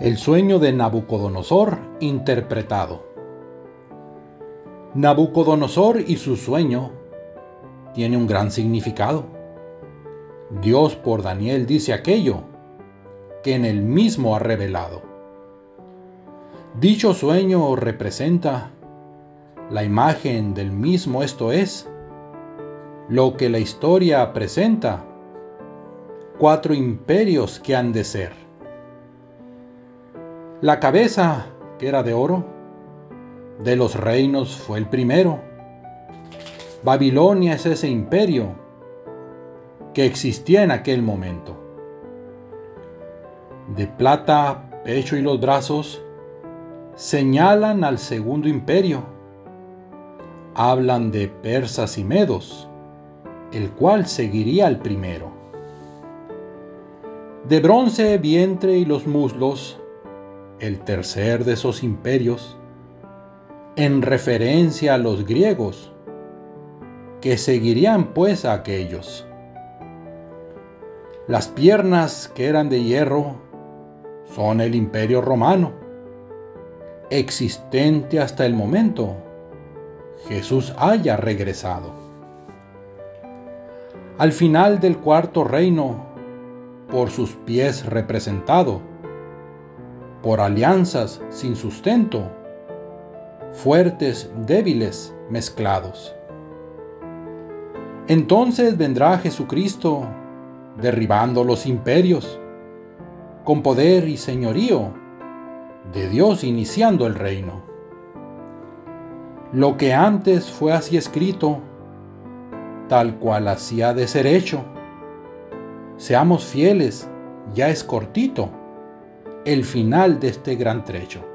El sueño de Nabucodonosor interpretado. Nabucodonosor y su sueño tiene un gran significado. Dios por Daniel dice aquello que en él mismo ha revelado. Dicho sueño representa la imagen del mismo esto es, lo que la historia presenta, cuatro imperios que han de ser la cabeza, que era de oro, de los reinos fue el primero. Babilonia es ese imperio que existía en aquel momento. De plata, pecho y los brazos señalan al segundo imperio. Hablan de persas y medos, el cual seguiría al primero. De bronce, vientre y los muslos el tercer de esos imperios, en referencia a los griegos, que seguirían pues a aquellos. Las piernas que eran de hierro son el imperio romano, existente hasta el momento Jesús haya regresado. Al final del cuarto reino, por sus pies representado, por alianzas sin sustento, fuertes, débiles, mezclados. Entonces vendrá Jesucristo derribando los imperios, con poder y señorío de Dios iniciando el reino. Lo que antes fue así escrito, tal cual hacía de ser hecho. Seamos fieles, ya es cortito el final de este gran trecho.